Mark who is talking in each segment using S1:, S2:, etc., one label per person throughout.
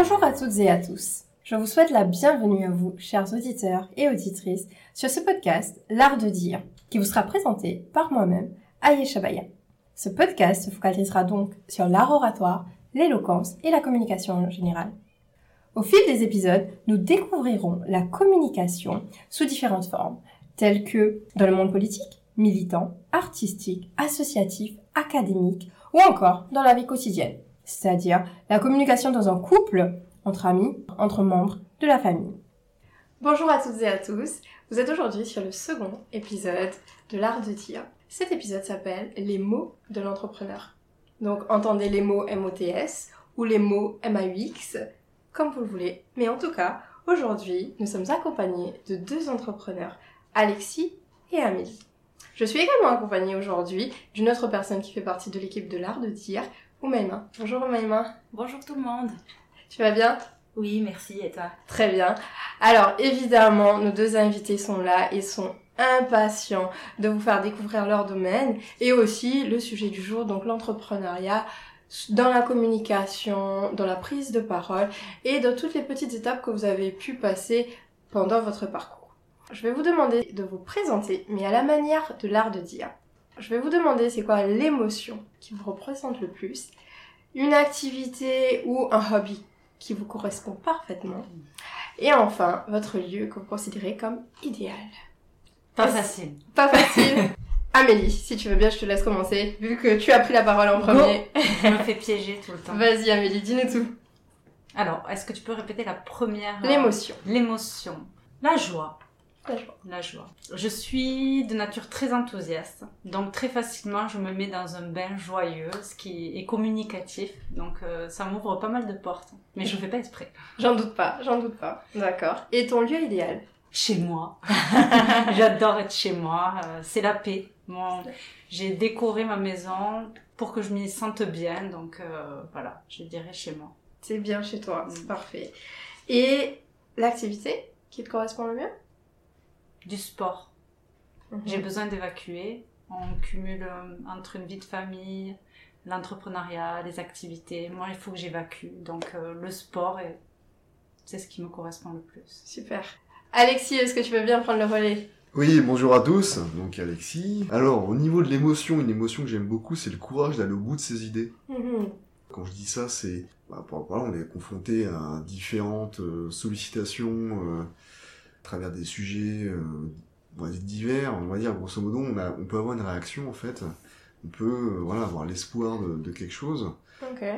S1: Bonjour à toutes et à tous. Je vous souhaite la bienvenue à vous, chers auditeurs et auditrices, sur ce podcast L'Art de dire, qui vous sera présenté par moi-même, Ayesha Baya. Ce podcast se focalisera donc sur l'art oratoire, l'éloquence et la communication en général. Au fil des épisodes, nous découvrirons la communication sous différentes formes, telles que dans le monde politique, militant, artistique, associatif, académique ou encore dans la vie quotidienne, c'est-à-dire la communication dans un couple, entre amis, entre membres de la famille. Bonjour à toutes et à tous, vous êtes aujourd'hui sur le second épisode de l'art de dire. Cet épisode s'appelle Les mots de l'entrepreneur. Donc entendez les mots MOTS ou les mots MAUX, comme vous le voulez. Mais en tout cas, aujourd'hui, nous sommes accompagnés de deux entrepreneurs, Alexis et Amélie. Je suis également accompagnée aujourd'hui d'une autre personne qui fait partie de l'équipe de l'art de dire, Oumaima. Bonjour Oumaima.
S2: Bonjour tout le monde.
S1: Tu vas bien?
S2: Oui, merci. Et toi?
S1: Très bien. Alors évidemment, nos deux invités sont là et sont impatients de vous faire découvrir leur domaine et aussi le sujet du jour, donc l'entrepreneuriat dans la communication, dans la prise de parole et dans toutes les petites étapes que vous avez pu passer pendant votre parcours. Je vais vous demander de vous présenter, mais à la manière de l'art de dire. Je vais vous demander c'est quoi l'émotion qui vous représente le plus, une activité ou un hobby qui vous correspond parfaitement, et enfin votre lieu que vous considérez comme idéal.
S2: Pas facile.
S1: Pas facile? Amélie, si tu veux bien, je te laisse commencer, vu que tu as pris la parole en premier.
S2: Je me fais piéger tout le temps.
S1: Vas-y Amélie, dis-nous tout.
S2: Alors, est-ce que tu peux répéter la première euh,
S1: L'émotion.
S2: L'émotion? La joie.
S1: La joie.
S2: La joie. Je suis de nature très enthousiaste, donc très facilement je me mets dans un bain joyeux, ce qui est communicatif, donc euh, ça m'ouvre pas mal de portes, mais je fais pas exprès.
S1: J'en doute pas, j'en doute pas. D'accord. Et ton lieu idéal?
S2: Chez moi. J'adore être chez moi, euh, c'est la paix. Mon... J'ai décoré ma maison pour que je m'y sente bien, donc euh, voilà, je dirais chez moi.
S1: C'est bien chez toi, c'est
S2: Mm.
S1: parfait. Et l'activité qui te correspond le mieux?
S2: Du sport. J'ai besoin d'évacuer. On cumule euh, entre une vie de famille, l'entrepreneuriat, les activités. Moi, il faut que j'évacue. Donc, euh, le sport, est- c'est ce qui me correspond le plus.
S1: Super. Alexis, est-ce que tu veux bien prendre le relais?
S3: Oui, bonjour à tous, donc Alexis. Alors, au niveau de l'émotion, une émotion que j'aime beaucoup, c'est le courage d'aller au bout de ses idées.
S1: Mhm.
S3: Quand je dis ça, c'est... Bah, voilà, on est confronté à différentes euh, sollicitations euh, travers des sujets euh, divers. On va dire, grosso modo, on, a, on peut avoir une réaction, en fait. On peut euh, voilà, avoir l'espoir de, de quelque chose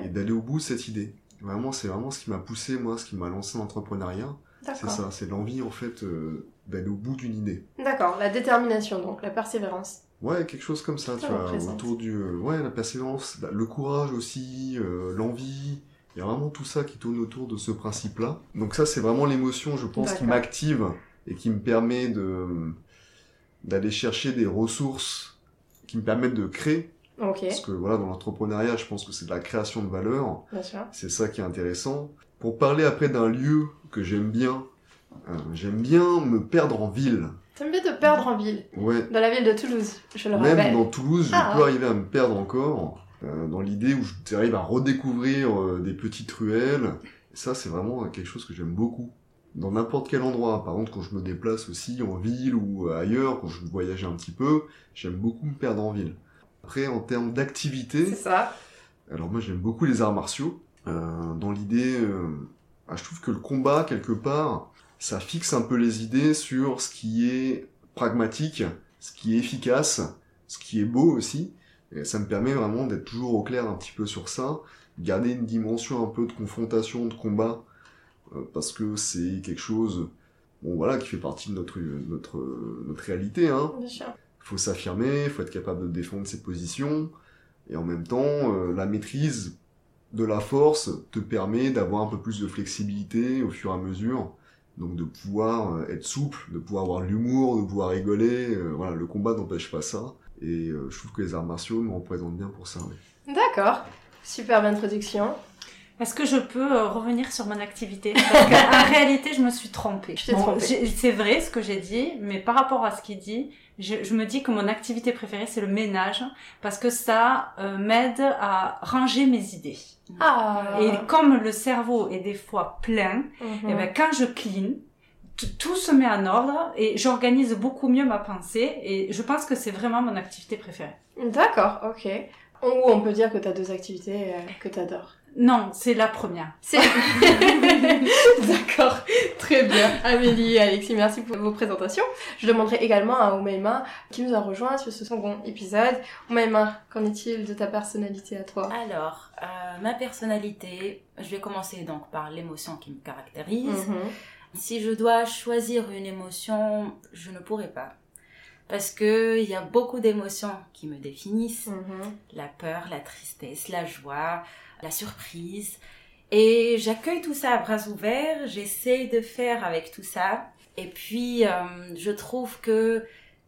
S3: et d'aller au bout de cette idée. Vraiment, c'est vraiment ce qui m'a poussé, moi, ce qui m'a lancé dans l'entrepreneuriat. C'est ça, c'est l'envie, en fait, euh, d'aller au bout d'une idée.
S1: D'accord, la détermination donc, la persévérance.
S3: Ouais, quelque chose comme ça,
S1: Ça
S3: tu vois,
S1: représente.
S3: autour du... ouais, la persévérance, le courage aussi, l'envie, il y a vraiment tout ça qui tourne autour de ce principe-là. Donc ça, c'est vraiment l'émotion, je pense, qui m'active et qui me permet de d'aller chercher des ressources qui me permettent de créer. Parce que voilà, dans l'entrepreneuriat, je pense que c'est de la création de valeur,
S1: bien sûr.
S3: c'est ça qui est intéressant. Pour parler après d'un lieu que j'aime bien, euh, j'aime bien me perdre en ville.
S1: T'aimes bien te perdre en ville,
S3: Ouais,
S1: dans la ville de Toulouse, je le
S3: Même
S1: rappelle.
S3: dans Toulouse, je
S1: Ah.
S3: peux arriver à me perdre encore, euh, dans l'idée où j'arrive à redécouvrir euh, des petites ruelles. Et ça, c'est vraiment quelque chose que j'aime beaucoup. Dans n'importe quel endroit. Par contre, quand je me déplace aussi en ville ou ailleurs, quand je voyage un petit peu, j'aime beaucoup me perdre en ville. Après, en termes d'activité,
S1: C'est ça.
S3: alors moi j'aime beaucoup les arts martiaux. Euh, dans l'idée, euh, ah, je trouve que le combat, quelque part, ça fixe un peu les idées sur ce qui est pragmatique, ce qui est efficace, ce qui est beau aussi. Et ça me permet vraiment d'être toujours au clair un petit peu sur ça, garder une dimension un peu de confrontation, de combat, euh, parce que c'est quelque chose, bon voilà, qui fait partie de notre notre notre réalité, hein
S1: Bien sûr.
S3: faut s'affirmer, faut être capable de défendre ses positions, et en même temps, euh, la maîtrise de la force te permet d'avoir un peu plus de flexibilité au fur et à mesure, donc de pouvoir euh, être souple, de pouvoir avoir l'humour, de pouvoir rigoler, euh, voilà, le combat n'empêche pas ça, et euh, je trouve que les arts martiaux me représentent bien pour ça. oui.
S1: D'accord, superbe introduction.
S2: Est-ce que je peux euh, revenir sur mon activité? Parce qu'en réalité, je me suis trompée.
S1: Je t'ai trompée.
S2: j'ai- C'est vrai ce que j'ai dit, mais par rapport à ce qu'il dit, je, je me dis que mon activité préférée, c'est le ménage, parce que ça euh, m'aide à ranger mes idées.
S1: Ah.
S2: Et comme le cerveau est des fois plein,
S1: Mhm.
S2: et ben quand je clean, tout- se met en ordre et j'organise beaucoup mieux ma pensée et je pense que c'est vraiment mon activité préférée.
S1: D'accord, ok. Ou on peut dire que tu as deux activités euh, que tu adores.
S2: Non, c'est la première.
S1: C'est... D'accord, très bien. Amélie et Alexis, merci pour vos présentations. Je demanderai également à Oumaima qui nous a rejoint sur ce second épisode. Oumaima, qu'en est-il de ta personnalité à toi?
S4: Alors, euh, ma personnalité, je vais commencer donc par l'émotion qui me caractérise.
S1: Mhm.
S4: Si je dois choisir une émotion, je ne pourrais pas. Parce que il y a beaucoup d'émotions qui me définissent.
S1: Mhm.
S4: La peur, la tristesse, la joie, la surprise. Et j'accueille tout ça à bras ouverts, j'essaye de faire avec tout ça. Et puis, euh, je trouve que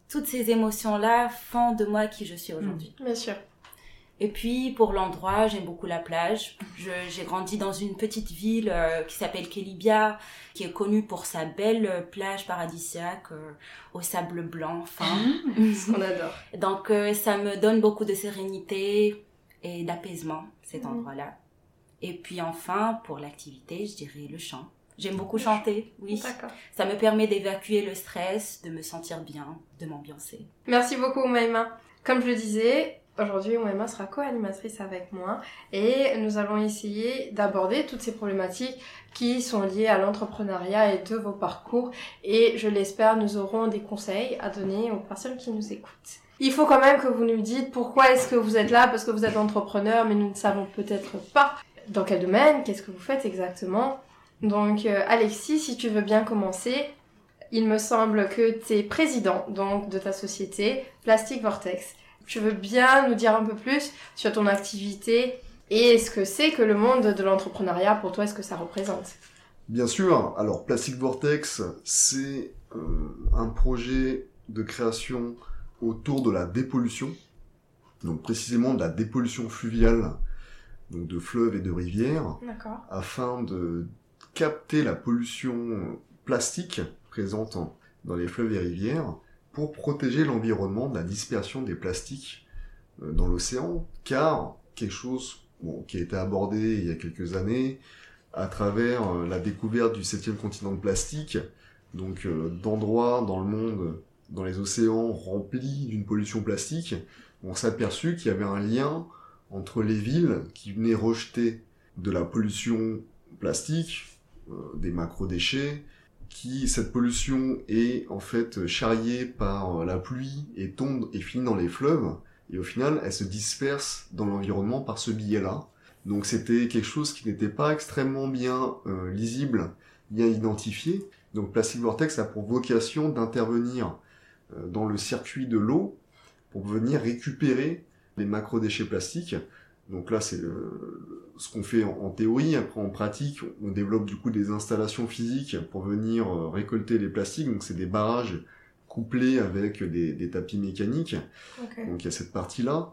S4: toutes ces émotions-là font de moi qui je suis aujourd'hui.
S1: Bien sûr.
S4: Et puis pour l'endroit, j'aime beaucoup la plage. J'ai grandi dans une petite ville euh, qui s'appelle Kelibia, qui est connue pour sa belle plage paradisiaque euh, au sable blanc fin.
S1: Ce qu'on adore.
S4: Donc euh, ça me donne beaucoup de sérénité et d'apaisement, cet
S1: Mhm.
S4: endroit-là. Et puis enfin, pour l'activité, je dirais le chant. J'aime beaucoup chanter, oui. Ça me permet d'évacuer le stress, de me sentir bien, de m'ambiancer.
S1: Merci beaucoup Oumaima. Comme je le disais, aujourd'hui Oumaima sera co-animatrice avec moi et nous allons essayer d'aborder toutes ces problématiques qui sont liées à l'entrepreneuriat et de vos parcours et je l'espère nous aurons des conseils à donner aux personnes qui nous écoutent. Il faut quand même que vous nous dites pourquoi est-ce que vous êtes là parce que vous êtes entrepreneur mais nous ne savons peut-être pas dans quel domaine, qu'est-ce que vous faites exactement. Donc euh, Alexis, si tu veux bien commencer, il me semble que tu es président donc de ta société Plastic Vortex. Tu veux bien nous dire un peu plus sur ton activité et ce que c'est que le monde de l'entrepreneuriat pour toi, est-ce que ça représente?
S3: Bien sûr, alors Plastic Vortex, c'est euh, un projet de création autour de la dépollution, donc précisément de la dépollution fluviale, donc de fleuves et de rivières, afin de capter la pollution plastique présente en- dans les fleuves et rivières pour protéger l'environnement de la dispersion des plastiques euh, dans l'océan, car quelque chose qui a été abordé il y a quelques années à travers euh, la découverte du septième continent de plastique, donc euh, d'endroits dans le monde, dans les océans remplis d'une pollution plastique, on s'est aperçu qu'il y avait un lien entre les villes qui venaient rejeter de la pollution plastique, des macro-déchets, qui cette pollution est en fait charriée par la pluie et tombe et finit dans les fleuves, et au final elle se disperse dans l'environnement par ce biais-là. Donc c'était quelque chose qui n'était pas extrêmement bien euh, lisible, bien identifié. Donc Plastic Vortex a pour vocation d'intervenir euh, dans le circuit de l'eau pour venir récupérer les macro-déchets plastiques. Donc là, c'est euh, ce qu'on fait en, en théorie. Après, en pratique, on développe du coup des installations physiques pour venir euh, récolter les plastiques. Donc c'est des barrages couplés avec des, des tapis mécaniques. Donc il y a cette partie-là.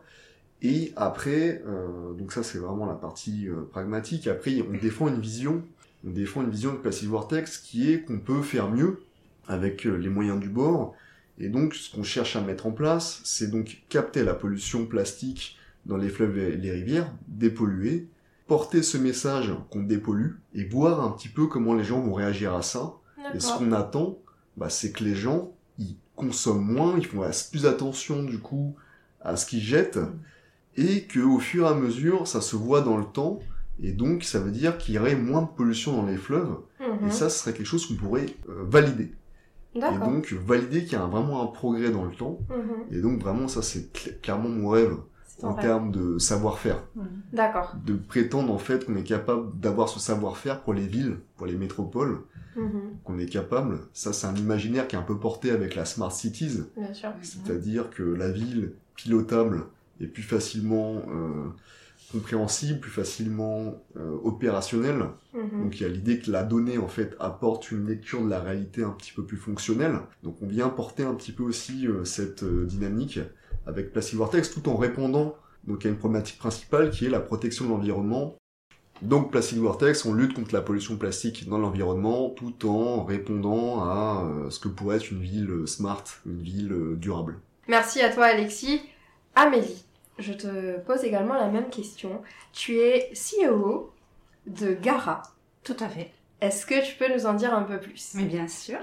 S3: Et après, euh, donc ça c'est vraiment la partie euh, pragmatique. Après, on défend une vision, on défend une vision de Plastic Vortex qui est qu'on peut faire mieux avec euh, les moyens du bord. Et donc ce qu'on cherche à mettre en place, c'est donc capter la pollution plastique dans les fleuves et les rivières, dépolluer, porter ce message qu'on dépollue et voir un petit peu comment les gens vont réagir à ça. Et ce qu'on attend, bah, c'est que les gens, ils consomment moins, ils font plus attention du coup à ce qu'ils jettent, et que au fur et à mesure, ça se voit dans le temps, et donc ça veut dire qu'il y aurait moins de pollution dans les fleuves,
S1: Mhm.
S3: et ça, ce serait quelque chose qu'on pourrait euh, valider. Et donc valider qu'il y a un- vraiment un progrès dans le temps,
S1: Mhm.
S3: et donc vraiment ça, c'est cl- clairement mon rêve en termes de savoir-faire,
S1: D'accord.
S3: de prétendre en fait qu'on est capable d'avoir ce savoir-faire pour les villes, pour les métropoles,
S1: Mhm.
S3: qu'on est capable. Ça, c'est un imaginaire qui est un peu porté avec la Smart Cities,
S1: Bien sûr.
S3: c'est-à-dire que la ville pilotable est plus facilement euh, compréhensible, plus facilement euh, opérationnelle. Donc il y a l'idée que la donnée en fait apporte une lecture de la réalité un petit peu plus fonctionnelle. Donc on vient porter un petit peu aussi euh, cette euh, dynamique avec Plastic Vortex tout en répondant donc à une problématique principale qui est la protection de l'environnement Donc Plastic Vortex, on lutte contre la pollution plastique dans l'environnement tout en répondant à euh, ce que pourrait être une ville smart, une ville euh, durable.
S1: Merci à toi Alexis. Amélie, je te pose également la même question. Tu es CEO de Gara.
S2: Tout à fait.
S1: Est-ce que tu peux nous en dire un peu plus?
S2: Mais bien sûr.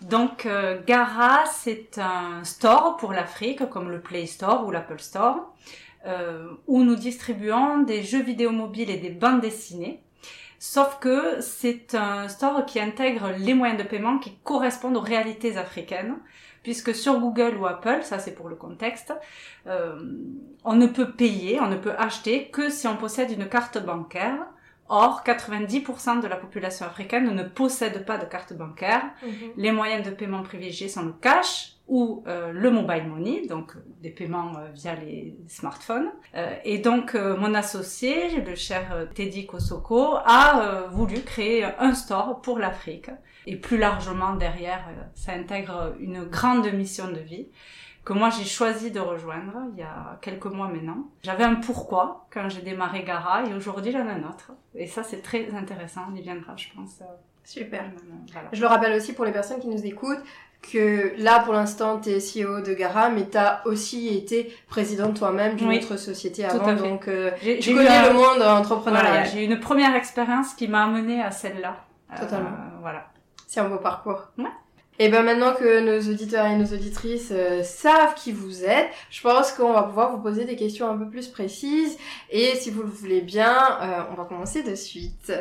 S2: Donc euh, Gara, c'est un store pour l'Afrique, comme le Play Store ou l'Apple Store, euh, où nous distribuons des jeux vidéo mobiles et des bandes dessinées. Sauf que c'est un store qui intègre les moyens de paiement qui correspondent aux réalités africaines, puisque sur Google ou Apple, ça c'est pour le contexte, euh, on ne peut payer, on ne peut acheter que si on possède une carte bancaire Or, 90% de la population africaine ne possède pas de carte bancaire.
S1: Mhm.
S2: Les moyens de paiement privilégiés sont le cash ou euh, le mobile money, donc euh, des paiements euh, via les smartphones. Euh, et donc, mon associé, le cher Teddy Kosoko, a voulu créer un store pour l'Afrique. Et plus largement derrière, ça intègre une grande mission de vie que moi j'ai choisi de rejoindre il y a quelques mois maintenant. J'avais un pourquoi quand j'ai démarré Gara et aujourd'hui j'en ai un autre. Et ça c'est très intéressant, on y viendra je pense. euh,
S1: Super.
S2: euh, voilà.
S1: Je le rappelle aussi pour les personnes qui nous écoutent que là pour l'instant tu es CEO de Gara mais tu as aussi été présidente toi-même d'une
S2: Oui.
S1: autre société avant donc euh,
S2: J'ai
S1: tu
S2: j'ai
S1: connais
S2: un-
S1: le monde
S2: voilà,
S1: entrepreneurial.
S2: j'ai eu une première expérience qui m'a amenée à celle-là. Euh,
S1: Totalement.
S2: voilà.
S1: C'est un beau parcours.
S2: Ouais.
S1: Et ben maintenant que nos auditeurs et nos auditrices euh, savent qui vous êtes, je pense qu'on va pouvoir vous poser des questions un peu plus précises. Et si vous le voulez bien, euh, on va commencer de suite.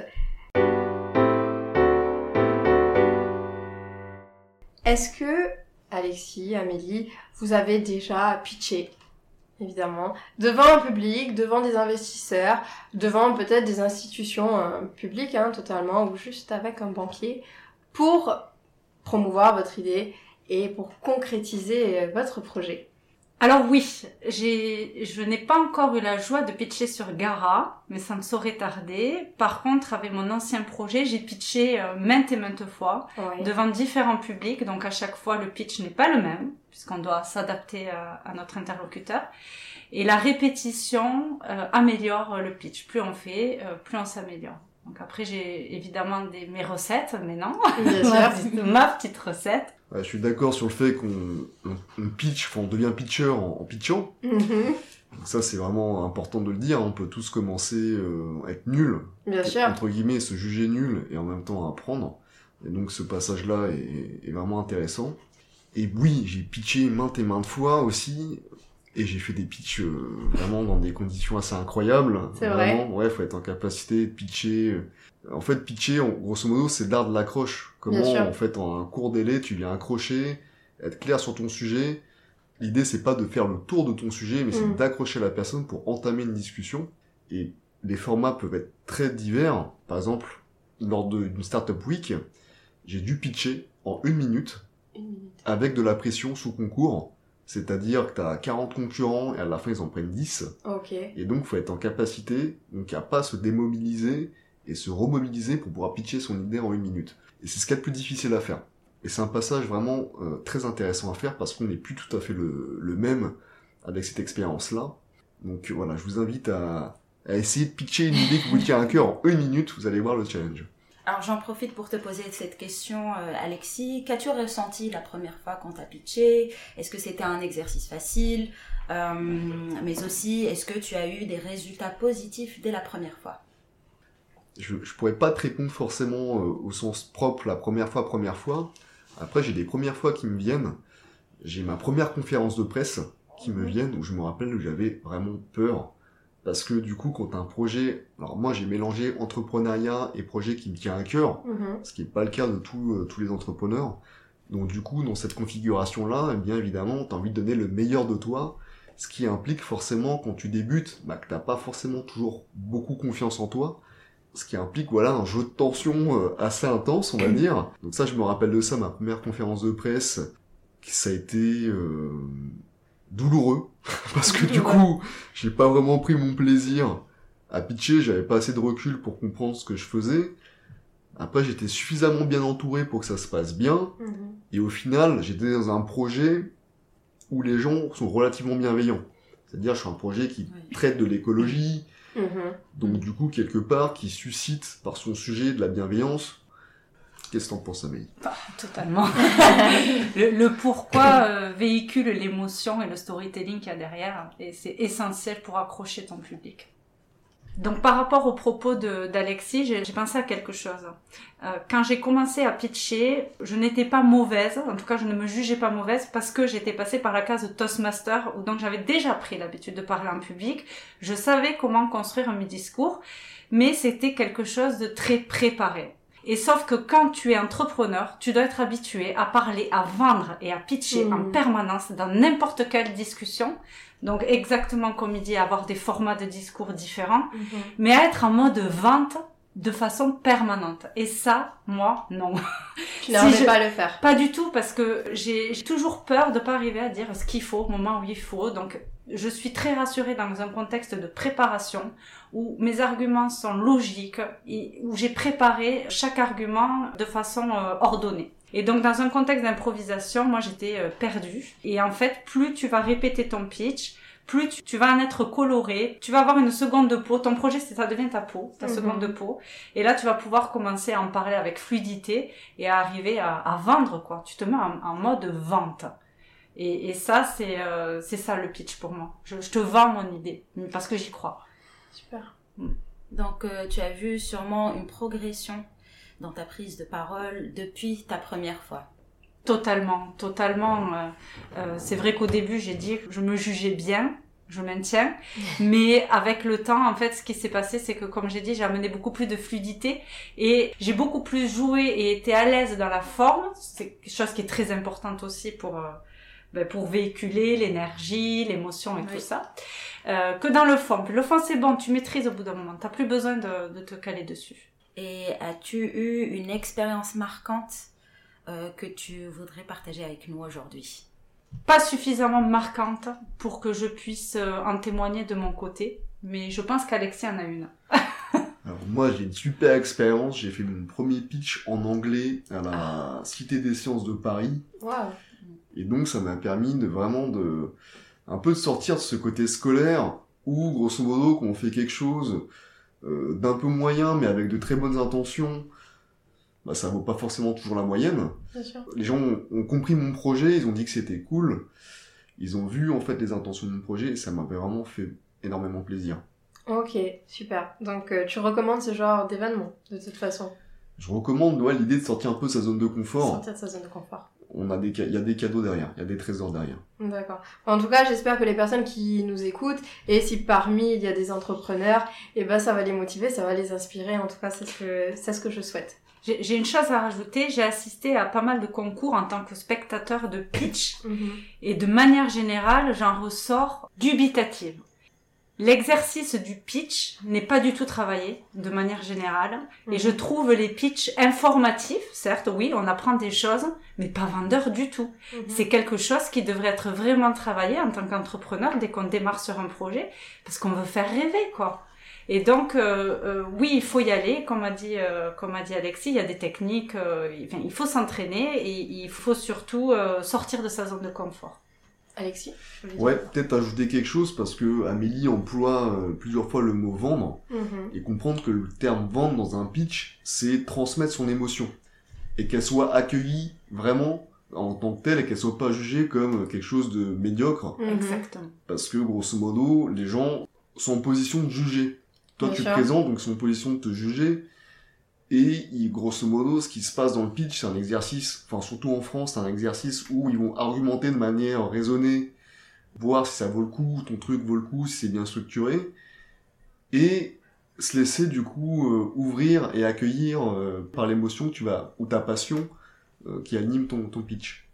S1: Est-ce que, Alexis, Amélie, vous avez déjà pitché, évidemment, devant un public, devant des investisseurs, devant peut-être des institutions euh, publiques, hein, totalement, ou juste avec un banquier, pour promouvoir votre idée et pour concrétiser euh, votre projet
S2: Alors oui, je n'ai pas encore eu la joie de pitcher sur Gara, mais ça me saurait tarder. Par contre, avec mon ancien projet, j'ai pitché euh, maintes et maintes fois
S1: Ouais.
S2: devant différents publics, donc à chaque fois le pitch n'est pas le même, puisqu'on doit s'adapter à, à notre interlocuteur. Et la répétition euh, améliore le pitch. Plus on fait, euh, plus on s'améliore. Donc après, j'ai évidemment des, mes recettes, mais non,
S1: Bien
S2: ma,
S1: sûr.
S2: petite, ma petite recette.
S3: Ouais, je suis d'accord sur le fait qu'on on, on pitch, enfin on devient pitcher en, en pitchant.
S1: Mhm.
S3: Donc ça c'est vraiment important de le dire. On peut tous commencer euh, à être nuls,
S1: Bien sûr.
S3: entre guillemets, se juger nul et en même temps apprendre. Et donc ce passage-là est, est vraiment intéressant. Et oui, j'ai pitché maintes et maintes fois aussi. Et j'ai fait des pitchs euh, vraiment dans des conditions assez incroyables.
S1: C'est vrai.
S3: Ouais, faut être en capacité de pitcher. euh. En fait, pitcher, grosso modo, c'est l'art de l'accroche. Comment, en fait, en un court délai, tu viens accrocher, être clair sur ton sujet. L'idée, c'est pas de faire le tour de ton sujet, mais c'est
S1: Mm.
S3: d'accrocher la personne pour entamer une discussion. Et les formats peuvent être très divers. Par exemple, lors d'une startup week, j'ai dû pitcher en une minute
S1: Une minute.
S3: avec de la pression sous concours. C'est-à-dire que tu as 40 concurrents et à la fin ils en prennent 10.
S1: Ok.
S3: Et donc faut être en capacité donc à pas se démobiliser et se remobiliser pour pouvoir pitcher son idée en une minute. Et c'est ce qu'il y a de plus difficile à faire. Et c'est un passage vraiment euh, très intéressant à faire parce qu'on n'est plus tout à fait le, le même avec cette expérience-là. Donc voilà, je vous invite à, à essayer de pitcher une idée qui vous tient à cœur en une minute, vous allez voir le challenge.
S4: Alors j'en profite pour te poser cette question, euh, Alexis. Qu'as-tu ressenti la première fois quand tu as pitché? Est-ce que c'était un exercice facile? Euh, Mais aussi, est-ce que tu as eu des résultats positifs dès la première fois?
S3: Je, je pourrais pas te répondre forcément euh, au sens propre la première fois, première fois. Après, j'ai des premières fois qui me viennent. J'ai ma première conférence de presse qui me viennent où je me rappelle que j'avais vraiment peur. Parce que du coup, quand t'as un projet, alors moi j'ai mélangé entrepreneuriat et projet qui me tient à cœur,
S1: Mhm.
S3: ce qui n'est pas le cas de tous euh, tous les entrepreneurs. Donc du coup, dans cette configuration-là, eh bien évidemment, tu as envie de donner le meilleur de toi, ce qui implique forcément, quand tu débutes, bah, que t'as pas forcément toujours beaucoup confiance en toi, ce qui implique voilà un jeu de tension euh, assez intense, on va dire. Donc ça, je me rappelle de ça, ma première conférence de presse, qui ça a été euh, douloureux, parce que du coup, j'ai pas vraiment pris mon plaisir à pitcher, j'avais pas assez de recul pour comprendre ce que je faisais. Après, j'étais suffisamment bien entouré pour que ça se passe bien.
S1: Mhm.
S3: Et au final, j'étais dans un projet où les gens sont relativement bienveillants. C'est-à-dire, je suis un projet qui
S4: Oui.
S3: traite de l'écologie,
S1: Mhm.
S3: Donc du coup, quelque part, qui suscite par son sujet de la bienveillance. Qu'est-ce que t'en penses, Amélie?
S2: Bah, totalement. le, pourquoi euh, véhicule l'émotion et le storytelling qu'il y a derrière, et c'est essentiel pour accrocher ton public. Donc par rapport aux propos de- d'Alexis, j'ai pensé à quelque chose. Euh, quand j'ai commencé à pitcher, je n'étais pas mauvaise, en tout cas je ne me jugeais pas mauvaise parce que j'étais passée par la case Toastmaster où donc j'avais déjà pris l'habitude de parler en public, je savais comment construire un mi-discours, mais c'était quelque chose de très préparé. Et sauf que quand tu es entrepreneur, tu dois être habitué à parler, à vendre et à pitcher en permanence dans n'importe quelle discussion. Donc exactement comme il dit, avoir des formats de discours différents, mais à être en mode vente de façon permanente. Et ça, moi, non.
S1: Tu n'arrivais
S2: Si je-
S1: pas à le faire.
S2: Pas du tout, parce que j'ai j'ai toujours peur de pas arriver à dire ce qu'il faut au moment où il faut. Donc, je suis très rassurée dans un contexte de préparation où mes arguments sont logiques, et où j'ai préparé chaque argument de façon euh, ordonnée. Et donc, dans un contexte d'improvisation, moi, j'étais euh, perdue. Et en fait, plus tu vas répéter ton pitch, plus tu, tu vas en être coloré, tu vas avoir une seconde de peau. Ton projet, c'est ça devient ta peau, ta
S1: Mhm.
S2: seconde de peau. Et là, tu vas pouvoir commencer à en parler avec fluidité et à arriver à, à vendre, quoi. Tu te mets en, en mode vente. Et, et ça, c'est euh, c'est ça le pitch pour moi. Je, je te vends mon idée parce que j'y crois.
S1: Super.
S4: Donc, euh, tu as vu sûrement une progression dans ta prise de parole depuis ta première fois.
S2: Totalement, totalement. euh, c'est vrai qu'au début, j'ai dit que je me jugeais bien, je maintiens, mais avec le temps, en fait, ce qui s'est passé, c'est que, comme j'ai dit, j'ai amené beaucoup plus de fluidité et j'ai beaucoup plus joué et été à l'aise dans la forme. C'est quelque chose qui est très importante aussi pour ben, pour véhiculer l'énergie, l'émotion et
S4: Oui.
S2: tout ça, euh, que dans le fond. Le fond, c'est bon, tu maîtrises au bout d'un moment. T'as plus besoin de, de te caler dessus.
S4: Et as-tu eu une expérience marquante euh, que tu voudrais partager avec nous aujourd'hui?
S2: Pas suffisamment marquante pour que je puisse euh, en témoigner de mon côté, mais je pense qu'Alexis en a une.
S3: Alors moi j'ai une super expérience, j'ai fait mon premier pitch en anglais à la Cité des Sciences de Paris
S1: Waouh.
S3: Et donc ça m'a permis de vraiment de un peu de sortir de ce côté scolaire où grosso modo quand on fait quelque chose euh, d'un peu moyen mais avec de très bonnes intentions, bah ça vaut pas forcément toujours la moyenne.
S1: Bien sûr.
S3: Les gens ont, ont compris mon projet, ils ont dit que c'était cool, ils ont vu en fait les intentions de mon projet et ça m'avait vraiment fait énormément plaisir.
S1: Ok, super. Donc euh, tu recommandes ce genre d'événement, de toute façon?
S3: Je recommande ouais, l'idée de sortir un peu de sa zone de confort.
S1: Sortir de sa zone de confort.
S3: On a des, il y a des cadeaux derrière, il y a des trésors derrière.
S1: D'accord. En tout cas, j'espère que les personnes qui nous écoutent, et si parmi il y a des entrepreneurs, eh ben ça va les motiver, ça va les inspirer. En tout cas, c'est ce que, c'est ce que je souhaite.
S2: J'ai j'ai une chose à rajouter, j'ai assisté à pas mal de concours en tant que spectateur de pitch, et de manière générale, j'en ressors dubitative. L'exercice du pitch n'est pas du tout travaillé de manière générale, et je trouve les pitchs informatifs, certes, oui, on apprend des choses, mais pas vendeurs du tout.
S1: Mhm.
S2: C'est quelque chose qui devrait être vraiment travaillé en tant qu'entrepreneur dès qu'on démarre sur un projet, parce qu'on veut faire rêver, quoi. Et donc, euh, euh, oui, il faut y aller, comme a dit, euh, comme a dit Alexis, il y a des techniques, euh, il- enfin, il faut s'entraîner et il faut surtout euh, sortir de sa zone de confort.
S1: Alexis.
S3: Ouais, peut-être ajouter quelque chose parce que Amélie emploie euh, plusieurs fois le mot vendre
S1: Mhm.
S3: et comprendre que le terme vendre dans un pitch, c'est transmettre son émotion et qu'elle soit accueillie vraiment en tant que telle et qu'elle soit pas jugée comme quelque chose de médiocre
S1: Mhm.
S2: Exactement.
S3: parce que grosso modo, les gens sont en position de juger. Toi,
S1: Bien
S3: tu
S1: sûr.
S3: présentes, donc ils sont en position de te juger. Et grosso modo, ce qui se passe dans le pitch, c'est un exercice, enfin surtout en France, c'est un exercice où ils vont argumenter de manière raisonnée, voir si ça vaut le coup, ton truc vaut le coup, si c'est bien structuré, et se laisser du coup euh, ouvrir et accueillir euh, par l'émotion tu vas, ou ta passion euh, qui anime ton, ton pitch.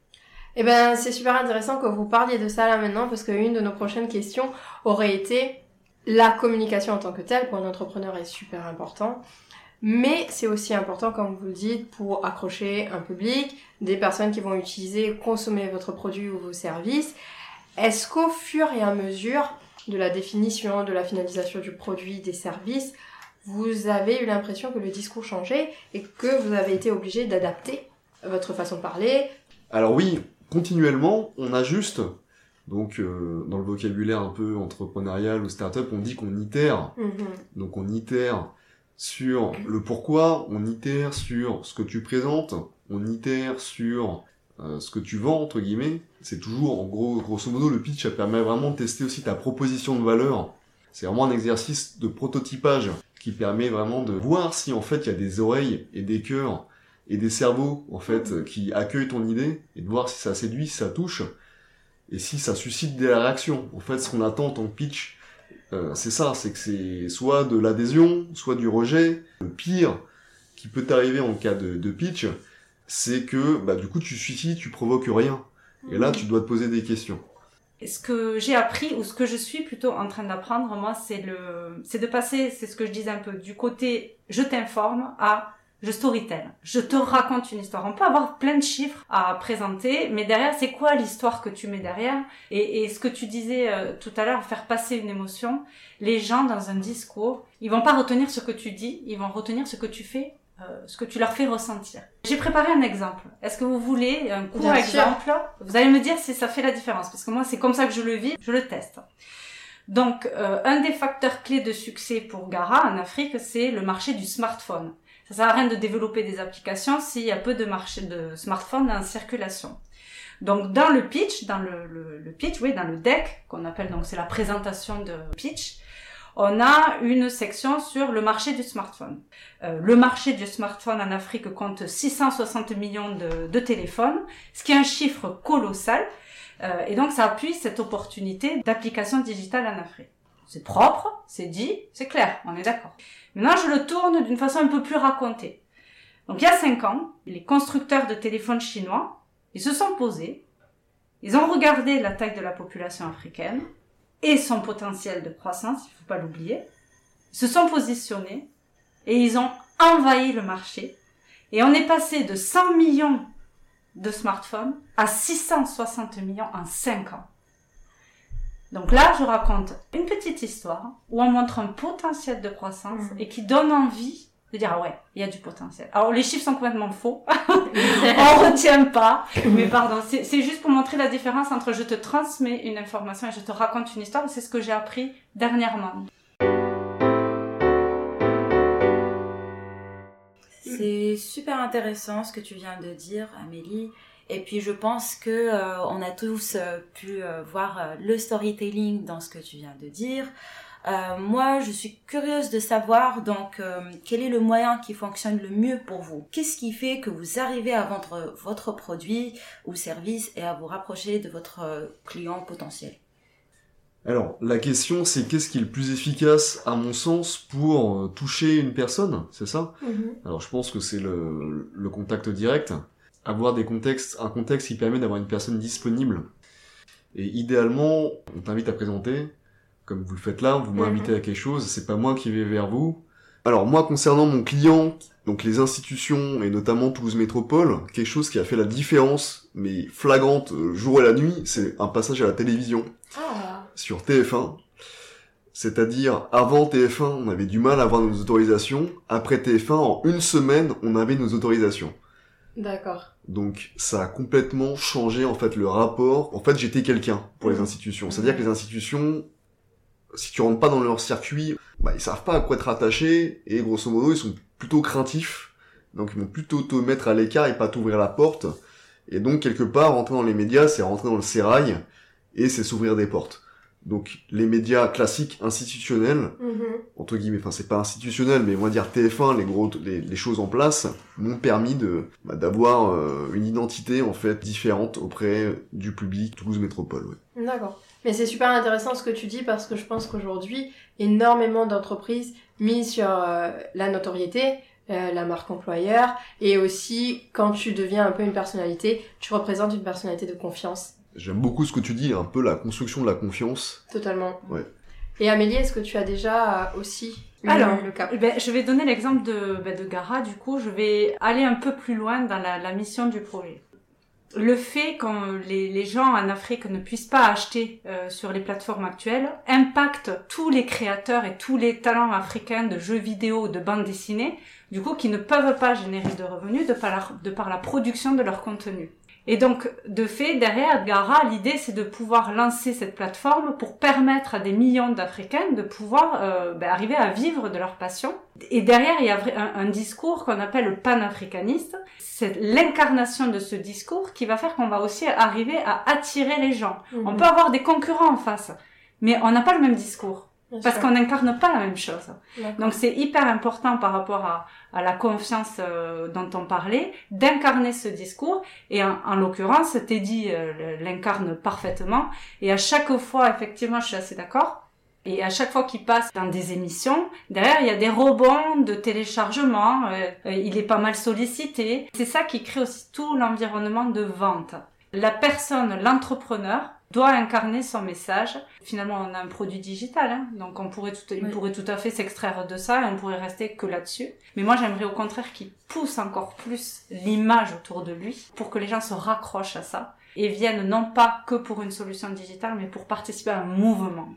S1: Eh ben, c'est super intéressant que vous parliez de ça là maintenant parce qu'une de nos prochaines questions aurait été la communication en tant que telle pour un entrepreneur est super important. Mais c'est aussi important, comme vous le dites, pour accrocher un public, des personnes qui vont utiliser, consommer votre produit ou vos services. Est-ce qu'au fur et à mesure de la définition, de la finalisation du produit, des services, vous avez eu l'impression que le discours changeait et que vous avez été obligé d'adapter votre façon de parler,
S3: Alors oui, continuellement, on ajuste Donc, euh, dans le vocabulaire un peu entrepreneurial ou startup, on dit qu'on itère.
S1: Mhm.
S3: Donc, on itère sur le pourquoi, on itère sur ce que tu présentes, on itère sur euh, ce que tu vends, entre guillemets. C'est toujours, en gros, grosso modo, le pitch, ça permet vraiment de tester aussi ta proposition de valeur. C'est vraiment un exercice de prototypage qui permet vraiment de voir si, en fait, il y a des oreilles et des cœurs et des cerveaux, en fait, qui accueillent ton idée et de voir si ça séduit, si ça touche et si ça suscite des réactions. En fait, ce qu'on attend en tant que pitch, euh, c'est ça, c'est que c'est soit de l'adhésion, soit du rejet. Le pire qui peut t'arriver en cas de, de pitch, c'est que bah, du coup tu suicides, tu provoques rien. Et là, tu dois te poser des questions.
S2: Et ce que j'ai appris, ou ce que je suis plutôt en train d'apprendre, moi, c'est le, c'est de passer, c'est ce que je disais un peu, du côté je t'informe à je storytell. Je te raconte une histoire. On peut avoir plein de chiffres à présenter, mais derrière, c'est quoi l'histoire que tu mets derrière? Et, et, ce que tu disais euh, tout à l'heure, faire passer une émotion. Les gens, dans un discours, ils vont pas retenir ce que tu dis, ils vont retenir ce que tu fais, euh, ce que tu leur fais ressentir. J'ai préparé un exemple. Est-ce que vous voulez un court
S1: Bien
S2: exemple? Vous allez me dire si ça fait la différence, parce que moi, c'est comme ça que je le vis, je le teste. Donc, euh, un des facteurs clés de succès pour Gara en Afrique, c'est le marché du smartphone. Ça sert à rien de développer des applications s'il y a peu de marché de smartphones en circulation. Donc dans le pitch, dans le, le, le pitch, oui, dans le deck qu'on appelle donc c'est la présentation de pitch, on a une section sur le marché du smartphone. Euh, le marché du smartphone en Afrique compte 660 millions de, de téléphones, ce qui est un chiffre colossal. Euh, et donc ça appuie cette opportunité d'application digitale en Afrique. C'est propre, c'est dit, c'est clair, on est d'accord. Maintenant, je le tourne d'une façon un peu plus racontée. Donc, il y a cinq ans, les constructeurs de téléphones chinois, ils se sont posés, ils ont regardé la taille de la population africaine et son potentiel de croissance, il faut pas l'oublier, ils se sont positionnés et ils ont envahi le marché. Et on est passé de 100 millions de smartphones à 660 millions en 5 ans. Donc là, je raconte une petite histoire où on montre un potentiel de croissance
S1: Mhm.
S2: et qui donne envie de dire ah ouais, il y a du potentiel. Alors les chiffres sont complètement faux, on retient pas, mais pardon, c'est c'est juste pour montrer la différence entre je te transmets une information et je te raconte une histoire. C'est ce que j'ai appris dernièrement.
S4: C'est super intéressant ce que tu viens de dire, Amélie. Et puis je pense que euh, on a tous euh, pu euh, voir euh, le storytelling dans ce que tu viens de dire. Euh, moi, je suis curieuse de savoir donc euh, quel est le moyen qui fonctionne le mieux pour vous? Qu'est-ce qui fait que vous arrivez à vendre votre produit ou service et à vous rapprocher de votre client potentiel?
S3: Alors, la question, c'est qu'est-ce qui est le plus efficace, à mon sens, pour toucher une personne, c'est ça?
S1: Mhm.
S3: Alors, je pense que c'est le, le contact direct. Avoir des contextes, un contexte qui permet d'avoir une personne disponible. Et idéalement, on t'invite à présenter, comme vous le faites là, vous m'invitez à quelque chose, c'est pas moi qui vais vers vous. Alors, moi, concernant mon client, donc les institutions, et notamment Toulouse Métropole, quelque chose qui a fait la différence, mais flagrante, euh, jour et la nuit, c'est un passage à la télévision
S1: Ah.
S3: sur TF1. C'est-à-dire, avant TF1, on avait du mal à avoir nos autorisations. Après TF1, en une semaine, on avait nos autorisations.
S1: D'accord.
S3: Donc, ça a complètement changé, en fait, le rapport. En fait, j'étais quelqu'un pour les
S1: Mhm.
S3: institutions. C'est-à-dire que les institutions, si tu rentres pas dans leur circuit, bah, ils savent pas à quoi être attachés, et grosso modo, ils sont plutôt craintifs. Donc, ils vont plutôt te mettre à l'écart et pas t'ouvrir la porte. Et donc, quelque part, rentrer dans les médias, c'est rentrer dans le sérail, et c'est s'ouvrir des portes. Donc, les médias classiques, institutionnels,
S1: Mhm.
S3: entre guillemets, enfin c'est pas institutionnel, mais on va dire TF1, les gros, les, les choses en place m'ont permis de bah, d'avoir euh, une identité en fait différente auprès du public Toulouse Métropole. Ouais.
S1: D'accord. Mais c'est super intéressant ce que tu dis parce que je pense qu'aujourd'hui, énormément d'entreprises misent sur euh, la notoriété, euh, la marque employeur et aussi quand tu deviens un peu une personnalité, tu représentes une personnalité de confiance.
S3: J'aime beaucoup ce que tu dis, un peu la construction de la confiance.
S1: Totalement.
S3: Ouais.
S1: Et Amélie, est-ce que tu as déjà euh, aussi eu
S2: Alors,
S1: le cas
S2: Eh ben, je vais donner l'exemple de, ben, de Gara, du coup, je vais aller un peu plus loin dans la, la mission du projet. Le fait que les, les gens en Afrique ne puissent pas acheter euh, sur les plateformes actuelles impacte tous les créateurs et tous les talents africains de jeux vidéo, de bandes dessinées, du coup, qui ne peuvent pas générer de revenus de par la, de par la production de leur contenu. Et donc, de fait, derrière Gara, l'idée, c'est de pouvoir lancer cette plateforme pour permettre à des millions d'Africains de pouvoir euh, ben, arriver à vivre de leur passion. Et derrière, il y a un, un discours qu'on appelle le panafricaniste. C'est l'incarnation de ce discours qui va faire qu'on va aussi arriver à attirer les gens. On
S1: Mhm.
S2: peut avoir des concurrents en face, mais on n'a pas le même discours.
S1: Bien
S2: Parce qu'on n'incarne pas la même chose. Donc c'est hyper important par rapport à, à la confiance euh, dont on parlait, d'incarner ce discours. Et en, en l'occurrence, Teddy euh, l'incarne parfaitement. Et à chaque fois, effectivement, je suis assez d'accord. Et à chaque fois qu'il passe dans des émissions, derrière, il y a des rebonds de téléchargement. euh, euh, il est pas mal sollicité. C'est ça qui crée aussi tout l'environnement de vente. La personne, l'entrepreneur, doit incarner son message. Finalement, on a un produit digital, hein, donc on pourrait tout, il
S1: Oui.
S2: pourrait tout à fait s'extraire de ça et on pourrait rester que là-dessus. Mais moi, j'aimerais au contraire qu'il pousse encore plus l'image autour de lui pour que les gens se raccrochent à ça et viennent non pas que pour une solution digitale, mais pour participer à un mouvement.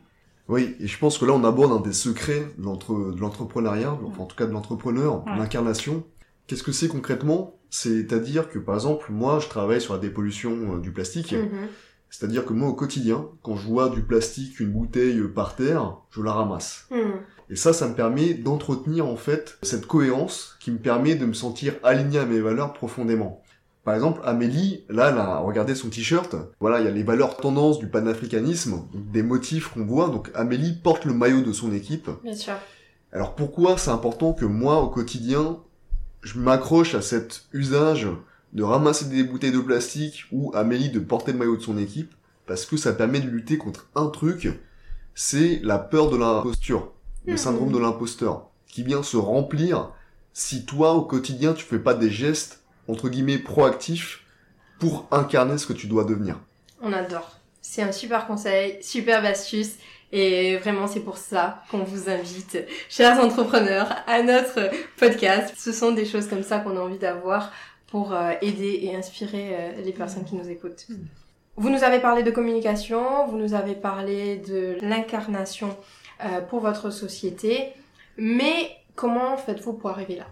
S3: Oui, et je pense que là on aborde un des secrets de l'entre- de l'entrepreneuriat, enfin en tout cas de l'entrepreneur,
S2: Ouais.
S3: l'incarnation. Qu'est-ce que c'est concrètement? C'est-à-dire que par exemple, moi je travaille sur la dépollution euh, du plastique,
S1: Mhm.
S3: C'est-à-dire que moi au quotidien, quand je vois du plastique, une bouteille par terre, je la ramasse.
S1: Mhm.
S3: Et ça, ça me permet d'entretenir en fait cette cohérence qui me permet de me sentir aligné à mes valeurs profondément. Par exemple, Amélie, là, elle a regardé son t-shirt. Voilà, il y a les valeurs tendances du panafricanisme, des motifs qu'on voit. Donc Amélie porte le maillot de son équipe.
S1: Bien sûr.
S3: Alors pourquoi c'est important que moi, au quotidien, je m'accroche à cet usage de ramasser des bouteilles de plastique ou Amélie de porter le maillot de son équipe Parce que ça permet de lutter contre un truc, c'est la peur de l'imposture, le
S1: Mhm.
S3: syndrome de l'imposteur, qui vient se remplir si toi, au quotidien, tu fais pas des gestes, entre guillemets, proactifs pour incarner ce que tu dois devenir.
S1: On adore. C'est un super conseil, superbe astuce. Et vraiment, c'est pour ça qu'on vous invite, chers entrepreneurs, à notre podcast. Ce sont des choses comme ça qu'on a envie d'avoir pour euh, aider et inspirer euh, les personnes qui nous écoutent. Vous nous avez parlé de communication, vous nous avez parlé de l'incarnation euh, pour votre société, mais comment faites-vous pour arriver là?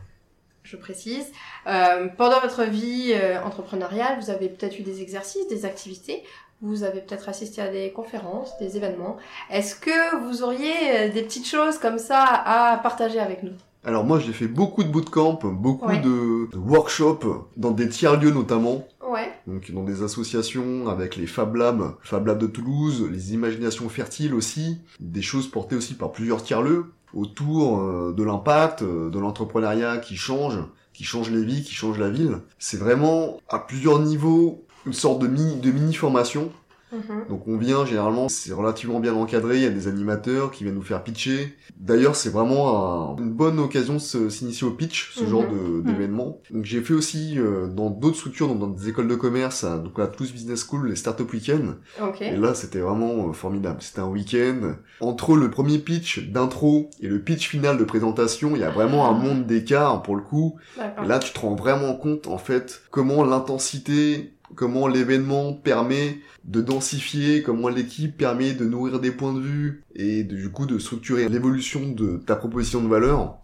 S1: Je précise. Euh, pendant votre vie euh, entrepreneuriale, vous avez peut-être eu des exercices, des activités, vous avez peut-être assisté à des conférences, des événements. Est-ce que vous auriez des petites choses comme ça à partager avec nous?
S3: Alors moi, j'ai fait beaucoup de bootcamp, beaucoup
S1: Ouais.
S3: de de workshops, dans des tiers-lieux notamment,
S1: Ouais.
S3: donc dans des associations avec les Fab Labs, Fab Lab de Toulouse, les Imaginations Fertiles aussi, des choses portées aussi par plusieurs tiers-lieux autour euh, de l'impact, euh, de l'entrepreneuriat qui change, qui change les vies, qui change la ville. C'est vraiment à plusieurs niveaux une sorte de mini, de mini-formation.
S1: Mhm.
S3: Donc on vient, généralement, c'est relativement bien encadré, il y a des animateurs qui viennent nous faire pitcher. D'ailleurs, c'est vraiment un- une bonne occasion de s'initier au pitch, ce
S1: Mhm.
S3: genre de- d'événement. Donc j'ai fait aussi euh, dans d'autres structures, donc dans des écoles de commerce, à- donc la Toulouse Business School, les Startup Weekend.
S1: Ok.
S3: Et là, c'était vraiment euh, formidable. C'était un week-end. Entre le premier pitch d'intro et le pitch final de présentation, il y a vraiment un monde d'écart pour le coup. Et là, tu te rends vraiment compte, en fait, comment l'intensité, comment l'événement permet de densifier, comment l'équipe permet de nourrir des points de vue et de- du coup de structurer l'évolution de ta proposition de valeur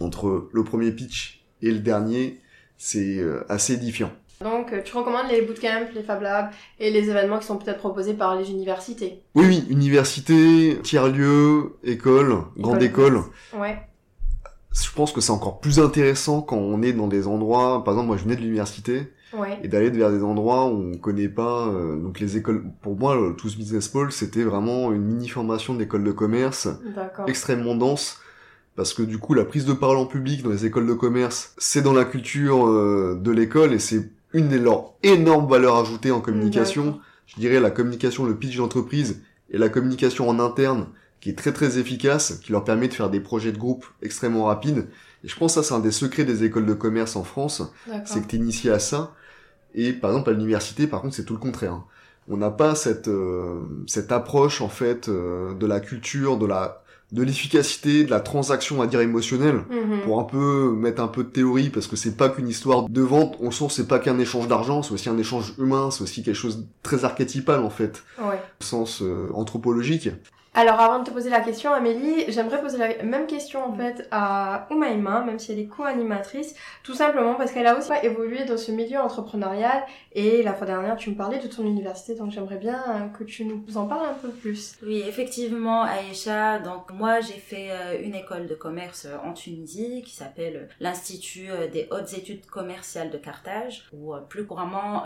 S3: entre le premier pitch et le dernier, c'est euh, assez édifiant.
S1: Donc, euh, tu recommandes les bootcamps, les Fab Labs et les événements qui sont peut-être proposés par les universités?
S3: Oui, oui, université, tiers-lieu, école, grande école.
S1: Ouais.
S3: Je pense que c'est encore plus intéressant quand on est dans des endroits, par exemple, moi je venais de l'université,
S1: Ouais.
S3: et d'aller vers des endroits où on connaît pas euh, donc les écoles pour moi le Tous Business Pole c'était vraiment une mini formation d'école de commerce extrêmement dense parce que du coup la prise de parole en public dans les écoles de commerce c'est dans la culture euh, de l'école et c'est une des leurs énormes valeurs ajoutées en communication. Je dirais la communication le pitch d'entreprise et la communication en interne qui est très très efficace qui leur permet de faire des projets de groupe extrêmement rapides et je pense que ça c'est un des secrets des écoles de commerce en France c'est que t'es initié à ça. Et par exemple à l'université, par contre, c'est tout le contraire. hein. On n'a pas cette euh, cette approche en fait euh, de la culture, de la de l'efficacité, de la transaction à dire émotionnelle
S1: Mhm.
S3: pour un peu mettre un peu de théorie parce que c'est pas qu'une histoire de vente. On sent c'est pas qu'un échange d'argent, c'est aussi un échange humain, c'est aussi quelque chose de très archétypal en fait,
S1: Ouais.
S3: au sens euh, anthropologique.
S1: Alors avant de te poser la question, Amélie, j'aimerais poser la même question en fait à Oumaima, même si elle est co-animatrice, tout simplement parce qu'elle a aussi évolué dans ce milieu entrepreneurial et la fois dernière tu me parlais de ton université, donc j'aimerais bien euh, que tu nous en parles un peu plus.
S4: Oui, effectivement, Aïcha, donc moi j'ai fait euh, une école de commerce euh, en Tunisie qui s'appelle l'Institut des hautes études commerciales de Carthage, ou plus couramment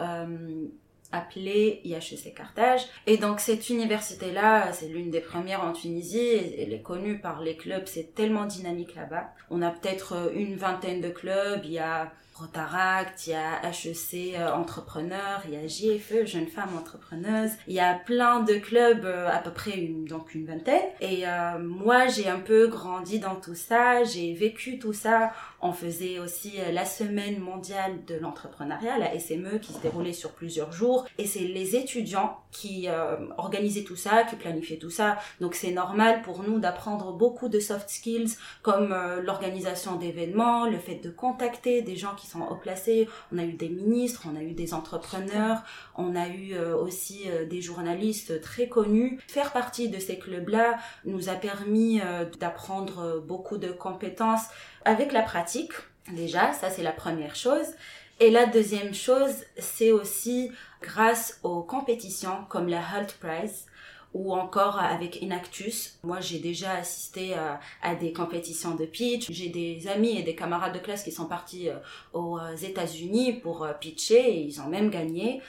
S4: appelée IHEC Carthage. Et donc cette université-là, c'est l'une des premières en Tunisie, elle est connue par les clubs, c'est tellement dynamique là-bas. On a peut-être euh, une vingtaine de clubs, il y a Rotaract, il y a HEC euh, Entrepreneur, il y a JFE Jeune Femme Entrepreneuse, il y a plein de clubs, euh, à peu près une, donc une vingtaine. Et moi, j'ai un peu grandi dans tout ça, j'ai vécu tout ça on faisait aussi euh, la semaine mondiale de l'entrepreneuriat, la SME, qui se déroulait sur plusieurs jours. Et c'est les étudiants qui euh, organisaient tout ça, qui planifiaient tout ça. Donc c'est normal pour nous d'apprendre beaucoup de soft skills comme euh, l'organisation d'événements, le fait de contacter des gens qui sont haut placés. On a eu des ministres, on a eu des entrepreneurs, on a eu aussi des journalistes très connus. Faire partie de ces clubs-là nous a permis d'apprendre beaucoup de compétences avec la pratique, déjà, ça c'est la première chose. Et la deuxième chose, c'est aussi grâce aux compétitions comme la Hult Prize ou encore avec Inactus. Moi, j'ai déjà assisté à, des compétitions de pitch. J'ai des amis et des camarades de classe qui sont partis euh, aux États-Unis pour euh, pitcher et ils ont même gagné.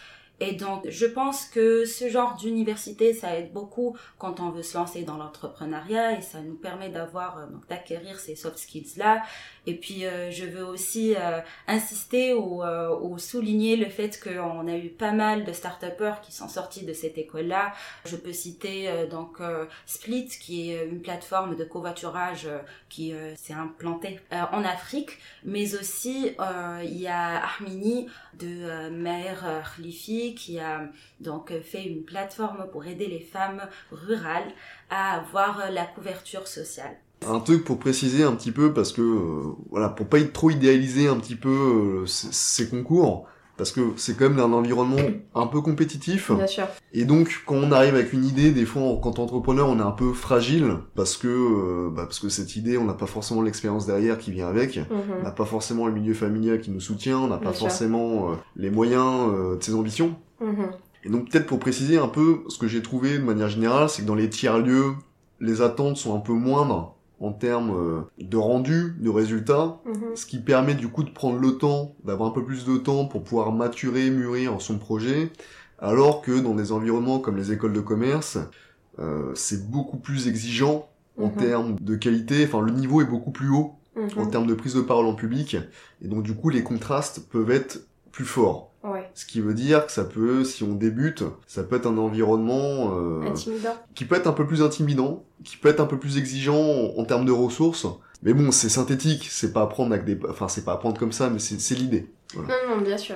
S4: Et donc, je pense que ce genre d'université, ça aide beaucoup quand on veut se lancer dans l'entrepreneuriat et ça nous permet d'avoir, euh, donc d'acquérir ces soft skills-là. Et puis, euh, je veux aussi euh, insister ou, ou, souligner le fait qu'on a eu pas mal de start qui sont sortis de cette école-là. Je peux citer donc Split, qui est une plateforme de covoiturage qui s'est implantée en Afrique, mais aussi il y a Armini de Mère Khlifi qui a donc fait une plateforme pour aider les femmes rurales à avoir la couverture sociale.
S3: Un truc pour préciser un petit peu, parce que, euh, voilà, pour pas trop idéaliser un petit peu euh, ces concours, parce que c'est quand même un environnement un peu compétitif.
S1: Bien sûr.
S3: Et donc, quand on arrive avec une idée, des fois, en tant qu'entrepreneur, on est un peu fragile parce que, euh, bah, parce que cette idée, on n'a pas forcément l'expérience derrière qui vient avec,
S1: mhm.
S3: on n'a pas forcément le milieu familial qui nous soutient, on n'a pas forcément euh, les moyens euh, de ses ambitions.
S1: Mhm.
S3: Et donc, peut-être pour préciser un peu, ce que j'ai trouvé de manière générale, c'est que dans les tiers-lieux, les attentes sont un peu moindres en termes euh, de rendu, de résultats,
S1: mhm.
S3: ce qui permet du coup de prendre le temps, d'avoir un peu plus de temps pour pouvoir maturer, mûrir son projet, alors que dans des environnements comme les écoles de commerce, euh, c'est beaucoup plus exigeant en
S1: Mhm.
S3: termes de qualité, enfin le niveau est beaucoup plus haut en
S1: Mhm.
S3: termes de prise de parole en public, et donc du coup les contrastes peuvent être plus forts. Ce qui veut dire que ça peut, si on débute, ça peut être un environnement euh,
S1: Intimidant.
S3: qui peut être un peu plus intimidant, qui peut être un peu plus exigeant en, en termes de ressources. Mais bon, c'est synthétique, c'est pas à prendre avec des, enfin c'est pas à prendre comme ça, mais c'est c'est l'idée. Voilà.
S1: Non, non, bien sûr.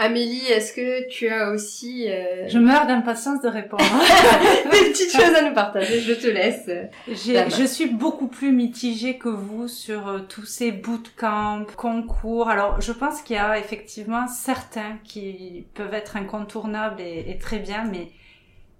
S1: Amélie, est-ce que tu as aussi euh,
S2: Je meurs d'impatience de répondre.
S1: des petites choses à nous partager Je te laisse.
S2: Je suis beaucoup plus mitigée que vous sur euh, tous ces bootcamps, concours. Alors, je pense qu'il y a effectivement certains qui peuvent être incontournables et, et très bien, mais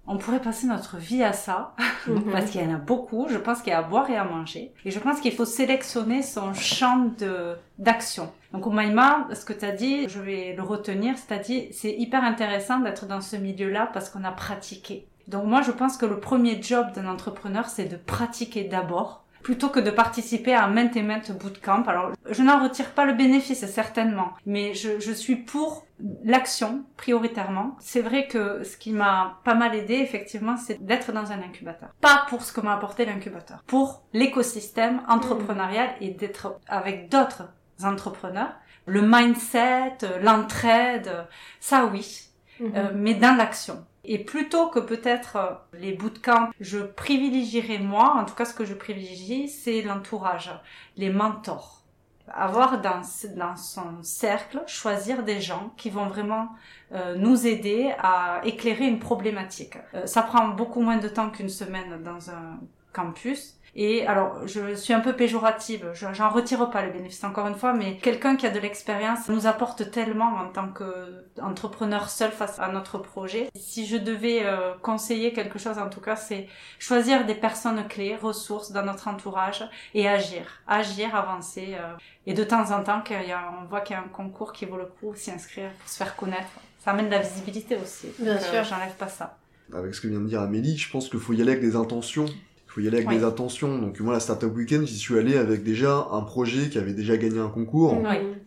S2: on pourrait passer notre vie à ça,
S1: Mhm.
S2: parce qu'il y en a beaucoup. Je pense qu'il y a à boire et à manger. Et je pense qu'il faut sélectionner son champ de d'action. Donc, Omaima, ce que tu as dit, je vais le retenir, c'est-à-dire, c'est hyper intéressant d'être dans ce milieu-là parce qu'on a pratiqué. Donc moi, je pense que le premier job d'un entrepreneur, c'est de pratiquer d'abord, plutôt que de participer à maintes et maintes bootcamp. Alors, je n'en retire pas le bénéfice, certainement, mais je, je suis pour l'action prioritairement. C'est vrai que ce qui m'a pas mal aidé, effectivement, c'est d'être dans un incubateur. Pas pour ce que m'a apporté l'incubateur, pour l'écosystème entrepreneurial et d'être avec d'autres entrepreneurs. Le mindset, l'entraide, ça oui,
S1: Mhm.
S2: euh, mais dans l'action. Et plutôt que peut-être euh, les bootcamps, je privilégierais moi, en tout cas ce que je privilégie, c'est l'entourage, les mentors. Avoir dans, dans son cercle, choisir des gens qui vont vraiment euh, nous aider à éclairer une problématique. Euh, ça prend beaucoup moins de temps qu'une semaine dans un campus. Et alors, je suis un peu péjorative, j'en retire pas le bénéfice encore une fois, mais quelqu'un qui a de l'expérience nous apporte tellement en tant qu'entrepreneur seul face à notre projet. Si je devais euh, conseiller quelque chose, en tout cas, c'est choisir des personnes clés, ressources dans notre entourage et agir, agir, avancer. Euh, et de temps en temps, qu'il y a, on voit qu'il y a un concours qui vaut le coup, s'y inscrire pour se faire connaître. Ça amène de la visibilité aussi.
S1: Bien
S2: Donc, euh,
S1: sûr.
S2: J'enlève pas ça.
S3: Avec ce que vient de dire Amélie, je pense qu'il faut y aller avec des intentions. Il faut y aller avec
S2: Oui.
S3: des intentions. Donc moi, la Startup Weekend, j'y suis allé avec déjà un projet qui avait déjà gagné un concours,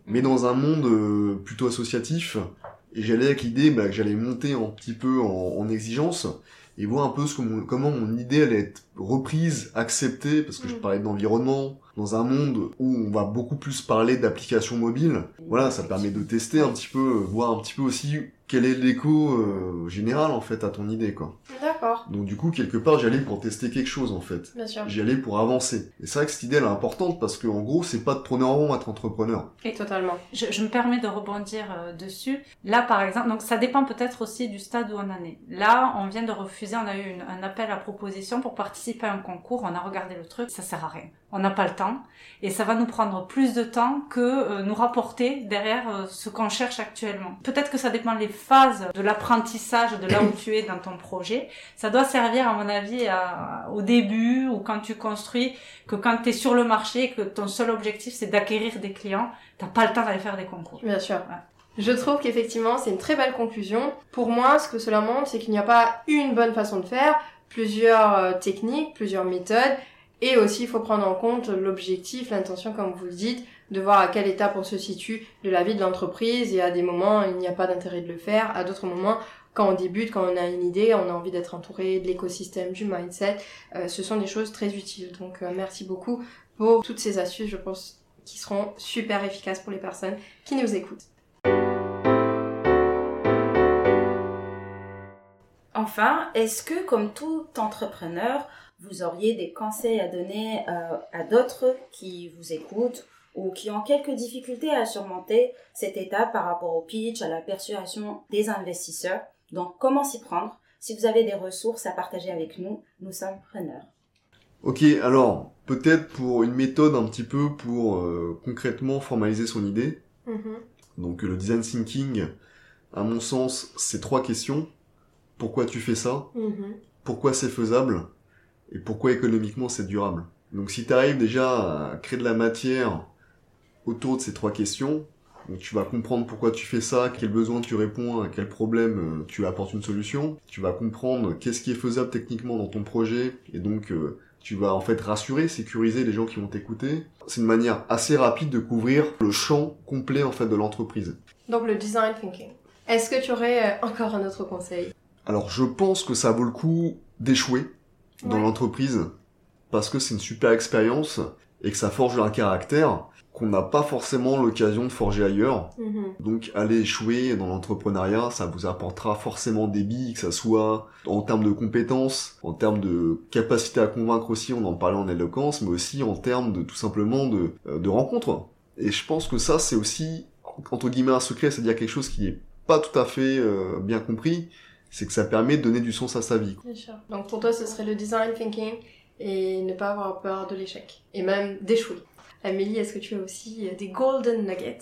S3: mais dans un monde euh, plutôt associatif. Et j'allais avec l'idée bah, que j'allais monter un petit peu en, en exigence et voir un peu ce que mon- comment mon idée allait être reprise, acceptée, parce que je
S1: Mhm.
S3: parlais d'environnement, dans un monde où on va beaucoup plus parler d'applications mobiles. Voilà, ça permet de tester un petit peu, euh, voir un petit peu aussi quel est l'écho euh, général en fait à ton idée quoi.
S1: D'accord,
S3: Donc du coup, quelque part, j'allais pour tester quelque chose en fait.
S1: bien sûr.
S3: J'y allais pour avancer. Et c'est vrai que cette idée elle est importante parce que en gros, c'est pas de tourner en rond être entrepreneur.
S1: Et totalement.
S2: Je, je me permets de rebondir euh, dessus. Là, par exemple, donc ça dépend peut-être aussi du stade où on en est. Là, on vient de refuser, on a eu une- un appel à proposition pour participer à un concours, on a regardé le truc, ça sert à rien. On n'a pas le temps et ça va nous prendre plus de temps que euh, nous rapporter derrière euh, ce qu'on cherche actuellement. Peut-être que ça dépend des phases de l'apprentissage, de là où tu es dans ton projet. Ça doit servir, à mon avis, à- au début ou quand tu construis, que quand tu es sur le marché, que ton seul objectif c'est d'acquérir des clients, t'as pas le temps d'aller faire des concours.
S1: Bien sûr.
S2: Ouais.
S1: Je trouve qu'effectivement, c'est une très belle conclusion. Pour moi, ce que cela montre, c'est qu'il n'y a pas une bonne façon de faire, plusieurs euh, techniques, plusieurs méthodes, et aussi il faut prendre en compte l'objectif, l'intention, comme vous le dites, de voir à quelle étape on se situe de la vie de l'entreprise, et à des moments, il n'y a pas d'intérêt de le faire, à d'autres moments, quand on débute, quand on a une idée, on a envie d'être entouré de l'écosystème, du mindset, euh, ce sont des choses très utiles. Donc euh, merci beaucoup pour toutes ces astuces, je pense, qui seront super efficaces pour les personnes qui nous écoutent.
S4: Enfin, est-ce que, comme tout entrepreneur, vous auriez des conseils à donner euh, à d'autres qui vous écoutent ou qui ont quelques difficultés à surmonter cette étape par rapport au pitch, à la persuasion des investisseurs? Donc, comment s'y prendre? Si vous avez des ressources à partager avec nous, nous sommes preneurs.
S3: Ok, alors peut-être pour une méthode un petit peu pour euh, concrètement formaliser son idée.
S1: Mhm.
S3: Donc le design thinking, à mon sens, c'est trois questions. Pourquoi tu fais ça?
S1: Mhm.
S3: Pourquoi c'est faisable? Et pourquoi économiquement c'est durable? Donc si tu arrives déjà à créer de la matière autour de ces trois questions, donc tu vas comprendre pourquoi tu fais ça, quel besoin tu réponds, à quel problème euh, tu apportes une solution. Tu vas comprendre qu'est-ce qui est faisable techniquement dans ton projet et donc euh, tu vas en fait rassurer, sécuriser les gens qui vont t'écouter. C'est une manière assez rapide de couvrir le champ complet en fait de l'entreprise.
S1: Donc le design thinking. Est-ce que tu aurais euh, encore un autre conseil?
S3: Alors je pense que ça vaut le coup d'échouer dans
S1: Ouais.
S3: l'entreprise parce que c'est une super expérience et que ça forge un caractère qu'on n'a pas forcément l'occasion de forger ailleurs.
S1: Mhm.
S3: Donc aller échouer dans l'entrepreneuriat, ça vous apportera forcément des billes, que ça soit en termes de compétences, en termes de capacité à convaincre aussi, on en parlait en éloquence, mais aussi en termes de tout simplement de, euh, de rencontres. Et je pense que ça c'est aussi entre guillemets un secret, c'est-à-dire quelque chose qui est pas tout à fait euh, bien compris, c'est que ça permet de donner du sens à sa vie.
S1: Bien sûr. Donc pour toi, ce serait le design thinking et ne pas avoir peur de l'échec. Et même d'échouer. Amélie, est-ce que tu as aussi euh, des golden nuggets?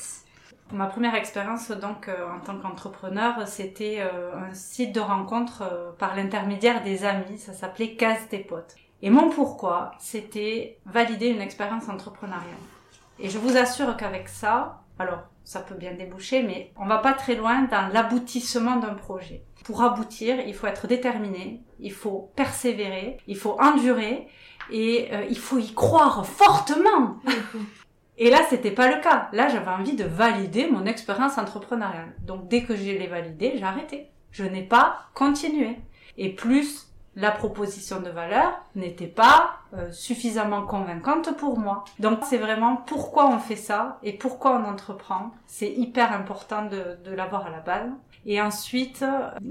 S2: Ma première expérience donc euh, en tant qu'entrepreneur, c'était euh, un site de rencontre par l'intermédiaire des amis, ça s'appelait Case tes potes. Et mon pourquoi, c'était valider une expérience entrepreneuriale. Et je vous assure qu'avec ça, alors ça peut bien déboucher, mais on va pas très loin dans l'aboutissement d'un projet. Pour aboutir, il faut être déterminé, il faut persévérer, il faut endurer et euh, il faut y croire fortement. Et là, c'était pas le cas. Là, j'avais envie de valider mon expérience entrepreneuriale. Donc, dès que je l'ai validé, j'ai arrêté. Je n'ai pas continué. Et plus la proposition de valeur n'était pas euh, suffisamment convaincante pour moi. Donc, c'est vraiment pourquoi on fait ça et pourquoi on entreprend. C'est hyper important de, de l'avoir à la base. Et ensuite,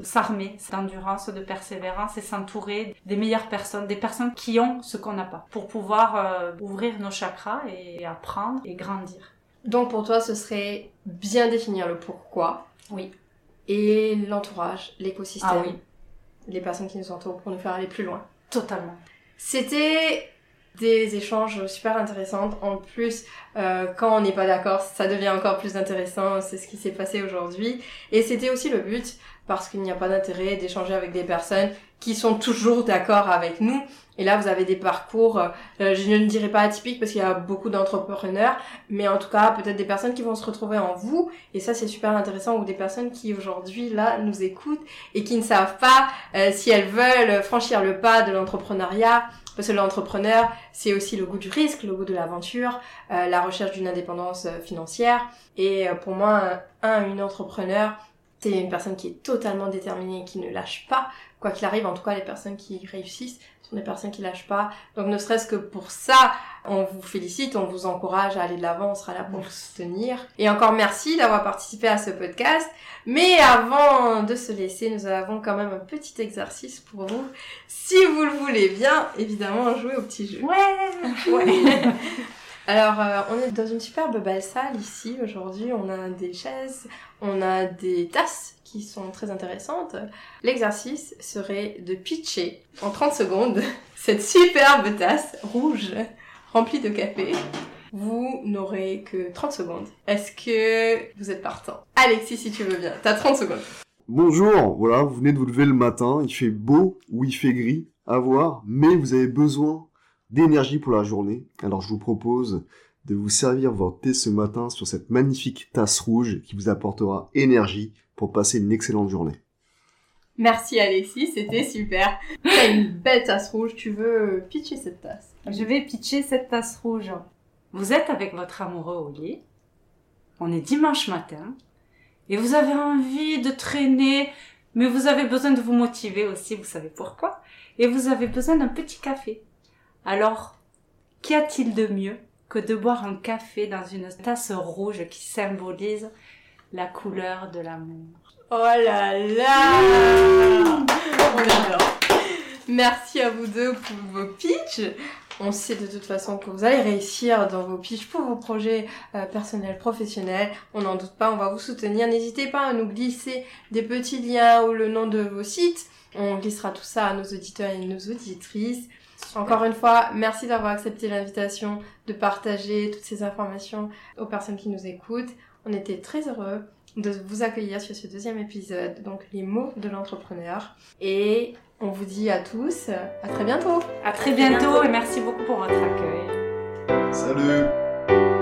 S2: s'armer d'endurance, de persévérance et s'entourer des meilleures personnes, des personnes qui ont ce qu'on n'a pas, pour pouvoir euh, ouvrir nos chakras et apprendre et grandir.
S1: Donc pour toi, ce serait bien définir le pourquoi
S2: Oui.
S1: et l'entourage, l'écosystème,
S2: Ah oui,
S1: les personnes qui nous entourent pour nous faire aller plus loin.
S2: totalement.
S1: C'était des échanges super intéressants. En plus, euh, quand on n'est pas d'accord, ça devient encore plus intéressant. C'est ce qui s'est passé aujourd'hui. Et c'était aussi le but, parce qu'il n'y a pas d'intérêt d'échanger avec des personnes qui sont toujours d'accord avec nous. Et là, vous avez des parcours, euh, je ne dirais pas atypiques parce qu'il y a beaucoup d'entrepreneurs, mais en tout cas, peut-être des personnes qui vont se retrouver en vous. Et ça, c'est super intéressant. Ou des personnes qui aujourd'hui, là, nous écoutent et qui ne savent pas euh, si elles veulent franchir le pas de l'entrepreneuriat. Parce que l'entrepreneur, c'est aussi le goût du risque, le goût de l'aventure, euh, la recherche d'une indépendance financière. Et pour moi, un, une entrepreneur, c'est une personne qui est totalement déterminée qui ne lâche pas. Quoi qu'il arrive, en tout cas, les personnes qui réussissent, sont des personnes qui lâchent pas. Donc ne serait-ce que pour ça, on vous félicite, on vous encourage à aller de l'avant, on sera là pour vous soutenir. Et encore merci d'avoir participé à ce podcast. Mais avant de se laisser, nous avons quand même un petit exercice pour vous. Si vous le voulez bien, évidemment, jouer au petit jeu.
S2: Ouais,
S1: ouais. Alors, euh, on est dans une superbe belle salle ici aujourd'hui. On a des chaises, on a des tasses qui sont très intéressantes. L'exercice serait de pitcher en 30 secondes cette superbe tasse rouge remplie de café. Vous n'aurez que 30 secondes. Est-ce que vous êtes partant? Alexis, si tu veux bien, t'as 30 secondes.
S3: Bonjour, voilà, vous venez de vous lever le matin, il fait beau ou il fait gris, à voir, mais vous avez besoin d'énergie pour la journée. Alors je vous propose de vous servir votre thé ce matin sur cette magnifique tasse rouge qui vous apportera énergie pour passer une excellente journée.
S1: Merci Alexis, c'était super. T'as une belle tasse rouge, tu veux pitcher cette tasse?
S2: Je vais pitcher cette tasse rouge. Vous êtes avec votre amoureux au lit, on est dimanche matin, et vous avez envie de traîner, mais vous avez besoin de vous motiver aussi, vous savez pourquoi, et vous avez besoin d'un petit café. Alors, qu'y a-t-il de mieux que de boire un café dans une tasse rouge qui symbolise la couleur de l'amour
S1: Oh là là On adore Merci à vous deux pour vos pitchs. On sait de toute façon que vous allez réussir dans vos pitchs pour vos projets euh, personnels, professionnels. On n'en doute pas, on va vous soutenir. N'hésitez pas à nous glisser des petits liens ou le nom de vos sites. On glissera tout ça à nos auditeurs et nos auditrices. Encore une fois, merci d'avoir accepté l'invitation de partager toutes ces informations aux personnes qui nous écoutent. On était très heureux de vous accueillir sur ce deuxième épisode, donc les mots de l'entrepreneur. Et on vous dit à tous à très bientôt.
S2: À très bientôt, et merci beaucoup pour votre accueil.
S3: Salut